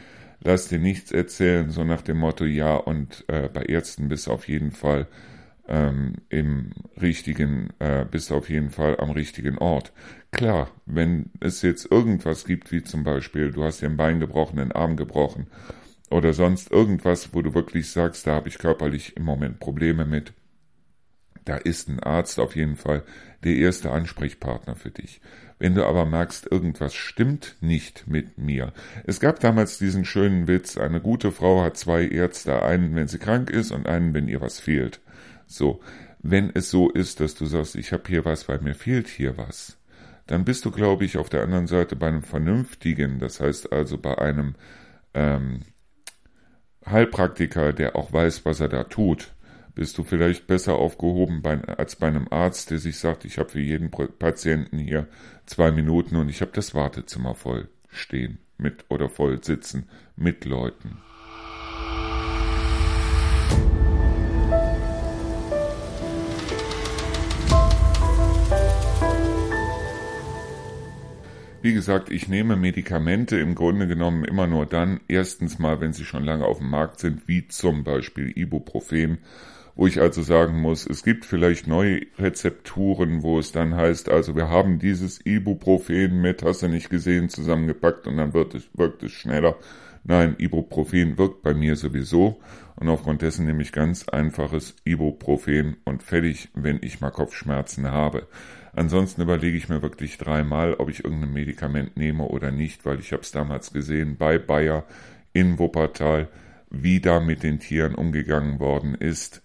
lass dir nichts erzählen, so nach dem Motto, ja, und äh, bei Ärzten bist du auf jeden Fall ähm, im richtigen, äh, bist auf jeden Fall am richtigen Ort. Klar, wenn es jetzt irgendwas gibt, wie zum Beispiel, du hast dir ein Bein gebrochen, den Arm gebrochen oder sonst irgendwas, wo du wirklich sagst, da habe ich körperlich im Moment Probleme mit, da ist ein Arzt auf jeden Fall der erste Ansprechpartner für dich. Wenn du aber merkst, irgendwas stimmt nicht mit mir. Es gab damals diesen schönen Witz, eine gute Frau hat zwei Ärzte, einen, wenn sie krank ist und einen, wenn ihr was fehlt. So, wenn es so ist, dass du sagst, ich habe hier was, weil mir fehlt hier was, dann bist du, glaube ich, auf der anderen Seite bei einem vernünftigen, das heißt also bei einem ähm, Heilpraktiker, der auch weiß, was er da tut bist du vielleicht besser aufgehoben bei, als bei einem Arzt, der sich sagt, ich habe für jeden Patienten hier zwei Minuten und ich habe das Wartezimmer voll stehen mit oder voll sitzen mit Leuten. Wie gesagt, ich nehme Medikamente im Grunde genommen immer nur dann, erstens mal, wenn sie schon lange auf dem Markt sind, wie zum Beispiel Ibuprofen wo ich also sagen muss, es gibt vielleicht neue Rezepturen, wo es dann heißt, also wir haben dieses Ibuprofen mit, hast du nicht gesehen, zusammengepackt und dann wird es, wirkt es schneller. Nein, Ibuprofen wirkt bei mir sowieso und aufgrund dessen nehme ich ganz einfaches Ibuprofen und fertig, wenn ich mal Kopfschmerzen habe. Ansonsten überlege ich mir wirklich dreimal, ob ich irgendein Medikament nehme oder nicht, weil ich habe es damals gesehen bei Bayer in Wuppertal wie da mit den Tieren umgegangen worden ist.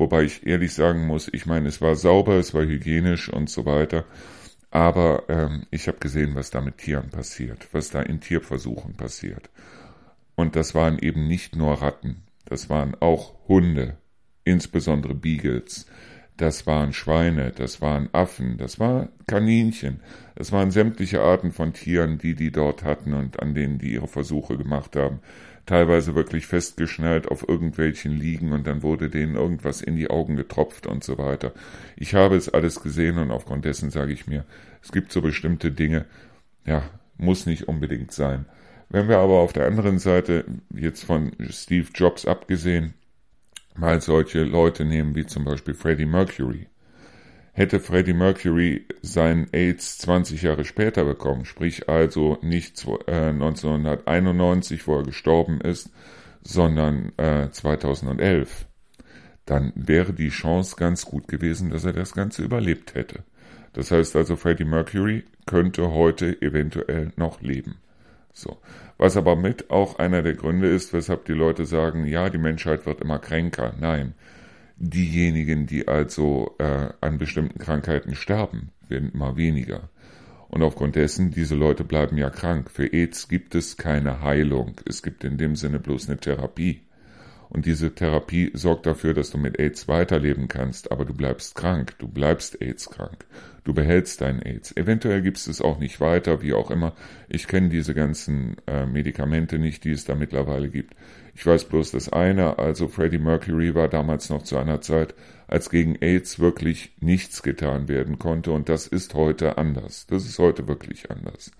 Wobei ich ehrlich sagen muss, ich meine, es war sauber, es war hygienisch und so weiter. Aber ähm, ich habe gesehen, was da mit Tieren passiert, was da in Tierversuchen passiert. Und das waren eben nicht nur Ratten, das waren auch Hunde, insbesondere Beagles. Das waren Schweine, das waren Affen, das war Kaninchen, das waren sämtliche Arten von Tieren, die die dort hatten und an denen die ihre Versuche gemacht haben. Teilweise wirklich festgeschnallt auf irgendwelchen Liegen und dann wurde denen irgendwas in die Augen getropft und so weiter. Ich habe es alles gesehen und aufgrund dessen sage ich mir, es gibt so bestimmte Dinge, ja, muss nicht unbedingt sein. Wenn wir aber auf der anderen Seite, jetzt von Steve Jobs abgesehen, mal solche Leute nehmen wie zum Beispiel Freddie Mercury. Hätte Freddie Mercury sein AIDS 20 Jahre später bekommen, sprich also nicht äh, 1991, wo er gestorben ist, sondern äh, 2011, dann wäre die Chance ganz gut gewesen, dass er das Ganze überlebt hätte. Das heißt also, Freddie Mercury könnte heute eventuell noch leben. So. Was aber mit auch einer der Gründe ist, weshalb die Leute sagen, ja, die Menschheit wird immer kränker. Nein. Diejenigen, die also äh, an bestimmten Krankheiten sterben, werden immer weniger. Und aufgrund dessen, diese Leute bleiben ja krank. Für AIDS gibt es keine Heilung. Es gibt in dem Sinne bloß eine Therapie. Und diese Therapie sorgt dafür, dass du mit AIDS weiterleben kannst, aber du bleibst krank, du bleibst AIDS krank. Du behältst dein AIDS. Eventuell gibst es auch nicht weiter, wie auch immer. Ich kenne diese ganzen äh, Medikamente nicht, die es da mittlerweile gibt. Ich weiß bloß das eine, also Freddie Mercury war damals noch zu einer Zeit, als gegen AIDS wirklich nichts getan werden konnte und das ist heute anders. Das ist heute wirklich anders.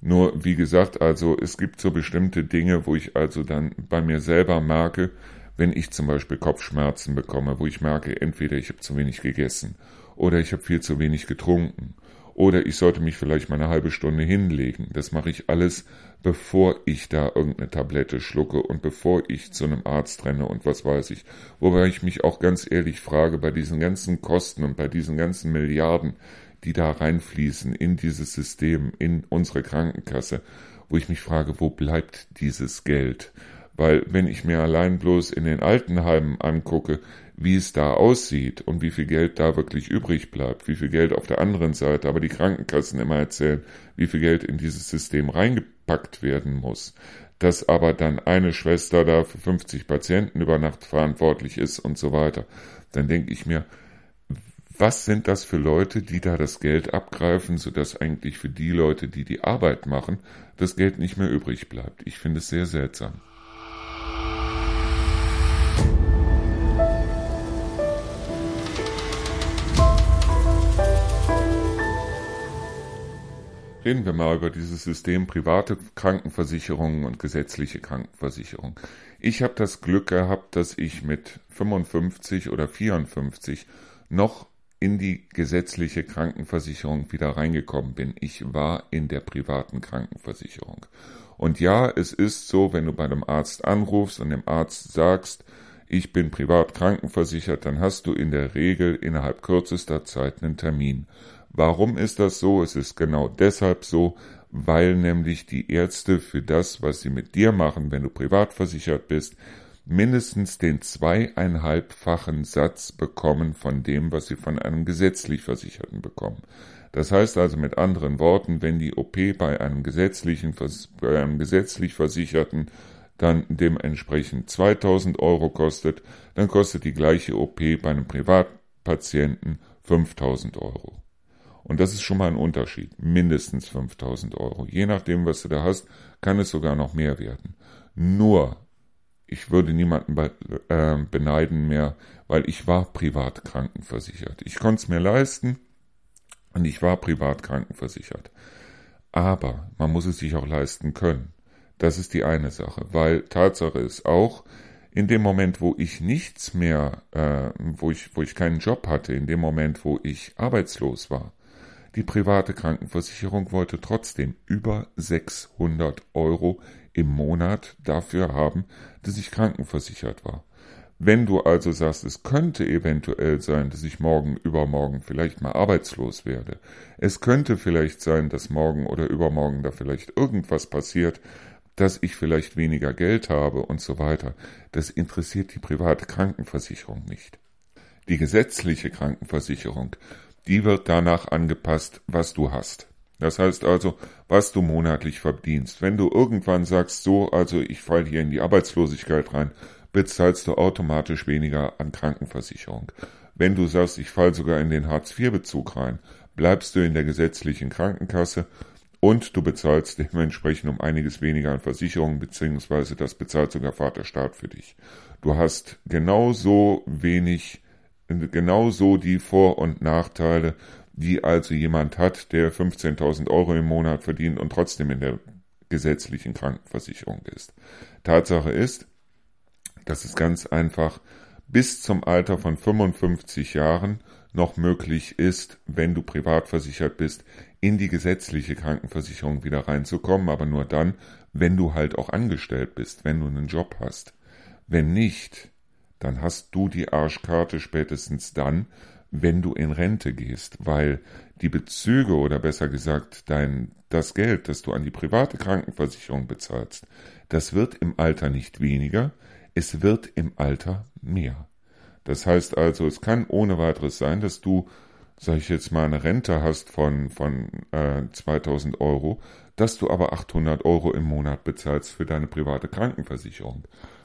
Nur, wie gesagt, also es gibt so bestimmte Dinge, wo ich also dann bei mir selber merke, wenn ich zum Beispiel Kopfschmerzen bekomme, wo ich merke, entweder ich habe zu wenig gegessen oder ich habe viel zu wenig getrunken oder ich sollte mich vielleicht mal eine halbe Stunde hinlegen. Das mache ich alles, bevor ich da irgendeine Tablette schlucke und bevor ich zu einem Arzt renne und was weiß ich. Wobei ich mich auch ganz ehrlich frage, bei diesen ganzen Kosten und bei diesen ganzen Milliarden, die da reinfließen in dieses System, in unsere Krankenkasse, wo ich mich frage, wo bleibt dieses Geld? Weil wenn ich mir allein bloß in den Altenheimen angucke, wie es da aussieht und wie viel Geld da wirklich übrig bleibt, wie viel Geld auf der anderen Seite, aber die Krankenkassen immer erzählen, wie viel Geld in dieses System reingepackt werden muss, dass aber dann eine Schwester da für 50 Patienten über Nacht verantwortlich ist und so weiter, dann denke ich mir, was sind das für Leute, die da das Geld abgreifen, sodass eigentlich für die Leute, die die Arbeit machen, das Geld nicht mehr übrig bleibt. Ich finde es sehr seltsam. Reden wir mal über dieses System private Krankenversicherungen und gesetzliche Krankenversicherung. Ich habe das Glück gehabt, dass ich mit 55 oder 54 noch in die gesetzliche Krankenversicherung wieder reingekommen bin. Ich war in der privaten Krankenversicherung. Und ja, es ist so, wenn du bei einem Arzt anrufst und dem Arzt sagst, ich bin privat krankenversichert, dann hast du in der Regel innerhalb kürzester Zeit einen Termin. Warum ist das so? Es ist genau deshalb so, weil nämlich die Ärzte für das, was sie mit dir machen, wenn du privat versichert bist, mindestens den zweieinhalbfachen Satz bekommen von dem, was sie von einem gesetzlich Versicherten bekommen. Das heißt also mit anderen Worten, wenn die OP bei einem gesetzlichen, bei einem gesetzlich Versicherten dann dementsprechend 2000 Euro kostet, dann kostet die gleiche OP bei einem Privatpatienten 5000 Euro. Und das ist schon mal ein Unterschied. Mindestens 5000 Euro. Je nachdem, was du da hast, kann es sogar noch mehr werden. Nur ich würde niemanden be äh, beneiden mehr, weil ich war privat krankenversichert. Ich konnte es mir leisten und ich war privat krankenversichert. Aber man muss es sich auch leisten können. Das ist die eine Sache, weil Tatsache ist auch, in dem Moment, wo ich nichts mehr, äh, wo ich, wo ich keinen Job hatte, in dem Moment, wo ich arbeitslos war, die private Krankenversicherung wollte trotzdem über 600 Euro im Monat dafür haben, dass ich krankenversichert war. Wenn du also sagst, es könnte eventuell sein, dass ich morgen, übermorgen vielleicht mal arbeitslos werde, es könnte vielleicht sein, dass morgen oder übermorgen da vielleicht irgendwas passiert, dass ich vielleicht weniger Geld habe und so weiter, das interessiert die private Krankenversicherung nicht. Die gesetzliche Krankenversicherung die wird danach angepasst, was du hast. Das heißt also, was du monatlich verdienst. Wenn du irgendwann sagst, so, also ich falle hier in die Arbeitslosigkeit rein, bezahlst du automatisch weniger an Krankenversicherung. Wenn du sagst, ich fall sogar in den Hartz-IV-Bezug rein, bleibst du in der gesetzlichen Krankenkasse und du bezahlst dementsprechend um einiges weniger an Versicherungen, beziehungsweise das bezahlt sogar Vaterstaat für dich. Du hast genauso wenig, genauso die Vor- und Nachteile, die also jemand hat, der 15.000 Euro im Monat verdient und trotzdem in der gesetzlichen Krankenversicherung ist. Tatsache ist, dass es ganz einfach bis zum Alter von 55 Jahren noch möglich ist, wenn du privat versichert bist, in die gesetzliche Krankenversicherung wieder reinzukommen, aber nur dann, wenn du halt auch angestellt bist, wenn du einen Job hast. Wenn nicht, dann hast du die Arschkarte spätestens dann, wenn du in Rente gehst, weil die Bezüge oder besser gesagt dein das Geld, das du an die private Krankenversicherung bezahlst, das wird im Alter nicht weniger, es wird im Alter mehr. Das heißt also, es kann ohne weiteres sein, dass du, sag ich jetzt mal, eine Rente hast von, von äh, 2000 Euro, dass du aber 800 Euro im Monat bezahlst für deine private Krankenversicherung.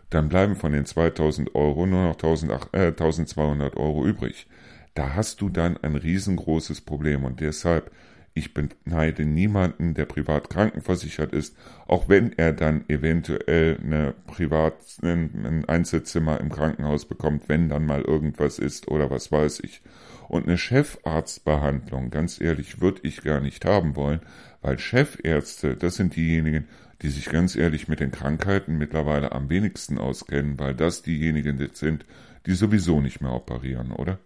Dann bleiben von den 2000 Euro nur noch 1000, äh, 1200 Euro übrig. Da hast du dann ein riesengroßes Problem und deshalb ich beneide niemanden, der privat krankenversichert ist, auch wenn er dann eventuell eine privat, ein Einzelzimmer im Krankenhaus bekommt, wenn dann mal irgendwas ist oder was weiß ich. Und eine Chefarztbehandlung, ganz ehrlich, würde ich gar nicht haben wollen, weil Chefärzte, das sind diejenigen, die sich ganz ehrlich mit den Krankheiten mittlerweile am wenigsten auskennen, weil das diejenigen sind, die sowieso nicht mehr operieren, oder?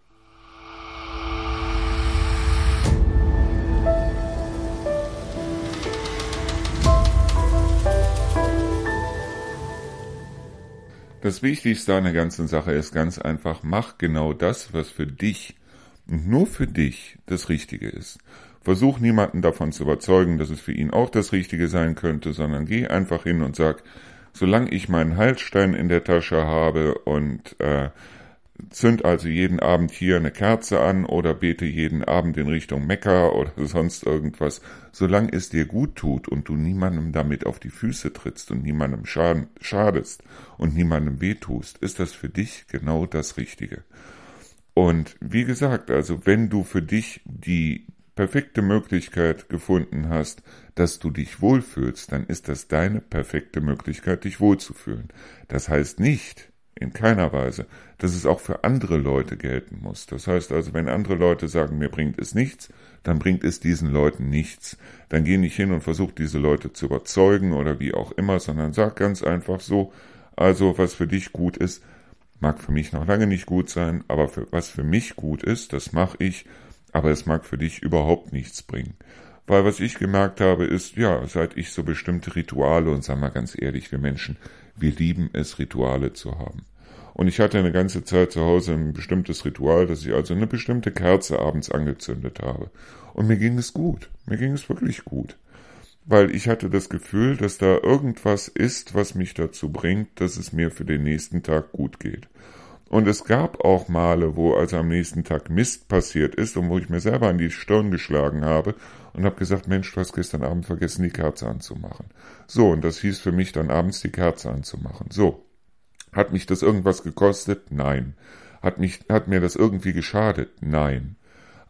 Das Wichtigste an der ganzen Sache ist ganz einfach, mach genau das, was für dich und nur für dich das Richtige ist. Versuch niemanden davon zu überzeugen, dass es für ihn auch das Richtige sein könnte, sondern geh einfach hin und sag, solange ich meinen Heilstein in der Tasche habe und äh, zünd also jeden Abend hier eine Kerze an oder bete jeden Abend in Richtung Mekka oder sonst irgendwas, solange es dir gut tut und du niemandem damit auf die Füße trittst und niemandem schadest und niemandem wehtust, ist das für dich genau das Richtige. Und wie gesagt, also wenn du für dich die perfekte Möglichkeit gefunden hast, dass du dich wohlfühlst, dann ist das deine perfekte Möglichkeit, dich wohlzufühlen. Das heißt nicht, in keiner Weise, dass es auch für andere Leute gelten muss. Das heißt also, wenn andere Leute sagen, mir bringt es nichts, dann bringt es diesen Leuten nichts. Dann geh nicht hin und versuch diese Leute zu überzeugen oder wie auch immer, sondern sag ganz einfach so, also was für dich gut ist, mag für mich noch lange nicht gut sein, aber für, was für mich gut ist, das mache ich, aber es mag für dich überhaupt nichts bringen. Weil was ich gemerkt habe, ist, ja, seit ich so bestimmte Rituale, und sagen wir ganz ehrlich, wir Menschen, wir lieben es, Rituale zu haben. Und ich hatte eine ganze Zeit zu Hause ein bestimmtes Ritual, dass ich also eine bestimmte Kerze abends angezündet habe. Und mir ging es gut. Mir ging es wirklich gut. Weil ich hatte das Gefühl, dass da irgendwas ist, was mich dazu bringt, dass es mir für den nächsten Tag gut geht. Und es gab auch Male, wo also am nächsten Tag Mist passiert ist und wo ich mir selber an die Stirn geschlagen habe und habe gesagt, Mensch, du hast gestern Abend vergessen, die Kerze anzumachen. So, und das hieß für mich dann abends die Kerze anzumachen. So. Hat mich das irgendwas gekostet? Nein. Hat mich, hat mir das irgendwie geschadet? Nein.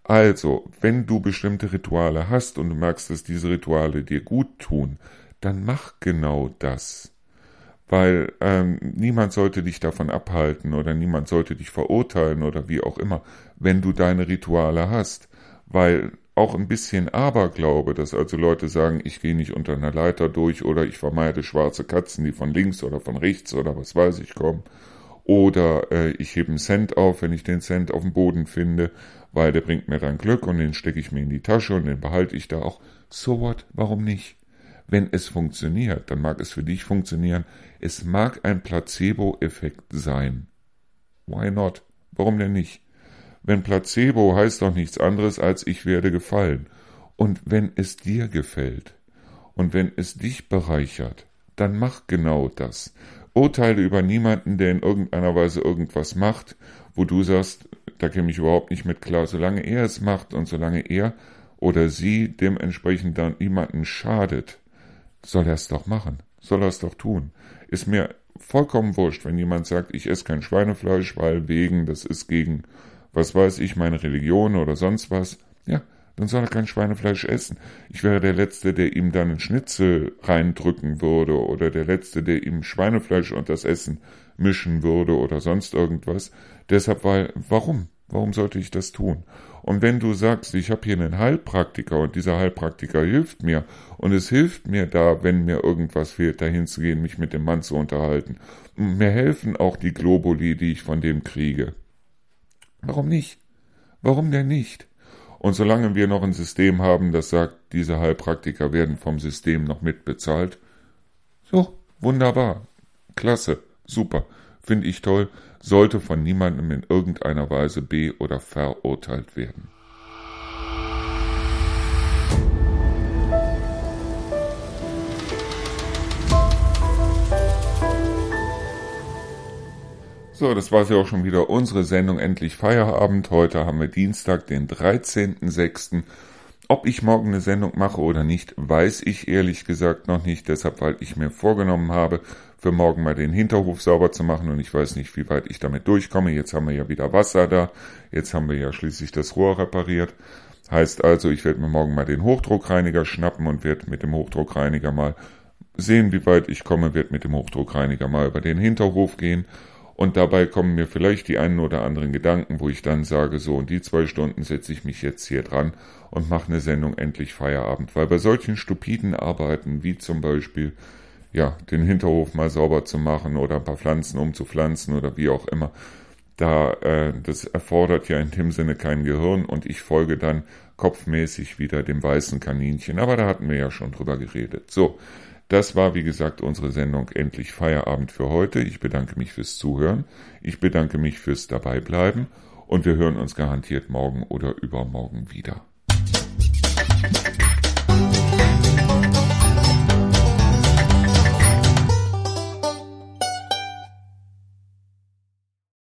Also, wenn du bestimmte Rituale hast und du merkst, dass diese Rituale dir gut tun, dann mach genau das weil ähm, niemand sollte dich davon abhalten oder niemand sollte dich verurteilen oder wie auch immer, wenn du deine Rituale hast, weil auch ein bisschen Aberglaube, dass also Leute sagen, ich gehe nicht unter einer Leiter durch oder ich vermeide schwarze Katzen, die von links oder von rechts oder was weiß ich kommen, oder äh, ich hebe einen Cent auf, wenn ich den Cent auf dem Boden finde, weil der bringt mir dann Glück und den stecke ich mir in die Tasche und den behalte ich da auch. So what? Warum nicht? Wenn es funktioniert, dann mag es für dich funktionieren. Es mag ein Placebo-Effekt sein. Why not? Warum denn nicht? Wenn Placebo heißt doch nichts anderes als ich werde gefallen. Und wenn es dir gefällt und wenn es dich bereichert, dann mach genau das. Urteile über niemanden, der in irgendeiner Weise irgendwas macht, wo du sagst, da käme ich überhaupt nicht mit klar. Solange er es macht und solange er oder sie dementsprechend dann niemanden schadet, soll er es doch machen, soll er es doch tun. Ist mir vollkommen wurscht, wenn jemand sagt, ich esse kein Schweinefleisch, weil wegen, das ist gegen was weiß ich, meine Religion oder sonst was, ja, dann soll er kein Schweinefleisch essen. Ich wäre der Letzte, der ihm dann einen Schnitzel reindrücken würde oder der Letzte, der ihm Schweinefleisch und das Essen mischen würde oder sonst irgendwas. Deshalb, weil, warum? Warum sollte ich das tun? Und wenn du sagst, ich habe hier einen Heilpraktiker und dieser Heilpraktiker hilft mir und es hilft mir da, wenn mir irgendwas fehlt, dahin zu gehen, mich mit dem Mann zu unterhalten. Und mir helfen auch die Globuli, die ich von dem kriege. Warum nicht? Warum denn nicht? Und solange wir noch ein System haben, das sagt, diese Heilpraktiker werden vom System noch mitbezahlt, so, wunderbar, klasse, super, finde ich toll, sollte von niemandem in irgendeiner Weise be- oder verurteilt werden. So, das war ja auch schon wieder unsere Sendung Endlich Feierabend. Heute haben wir Dienstag, den 13.06. Ob ich morgen eine Sendung mache oder nicht, weiß ich ehrlich gesagt noch nicht. Deshalb, weil ich mir vorgenommen habe, für morgen mal den Hinterhof sauber zu machen und ich weiß nicht, wie weit ich damit durchkomme. Jetzt haben wir ja wieder Wasser da. Jetzt haben wir ja schließlich das Rohr repariert. Heißt also, ich werde mir morgen mal den Hochdruckreiniger schnappen und werde mit dem Hochdruckreiniger mal sehen, wie weit ich komme, werde mit dem Hochdruckreiniger mal über den Hinterhof gehen und dabei kommen mir vielleicht die einen oder anderen Gedanken, wo ich dann sage, so, und die zwei Stunden setze ich mich jetzt hier dran und mache eine Sendung endlich Feierabend. Weil bei solchen stupiden Arbeiten, wie zum Beispiel, ja, den Hinterhof mal sauber zu machen oder ein paar Pflanzen umzupflanzen oder wie auch immer, da, äh, das erfordert ja in dem Sinne kein Gehirn und ich folge dann kopfmäßig wieder dem weißen Kaninchen. Aber da hatten wir ja schon drüber geredet. So, das war, wie gesagt, unsere Sendung Endlich Feierabend für heute. Ich bedanke mich fürs Zuhören. Ich bedanke mich fürs Dabeibleiben. Und wir hören uns garantiert morgen oder übermorgen wieder.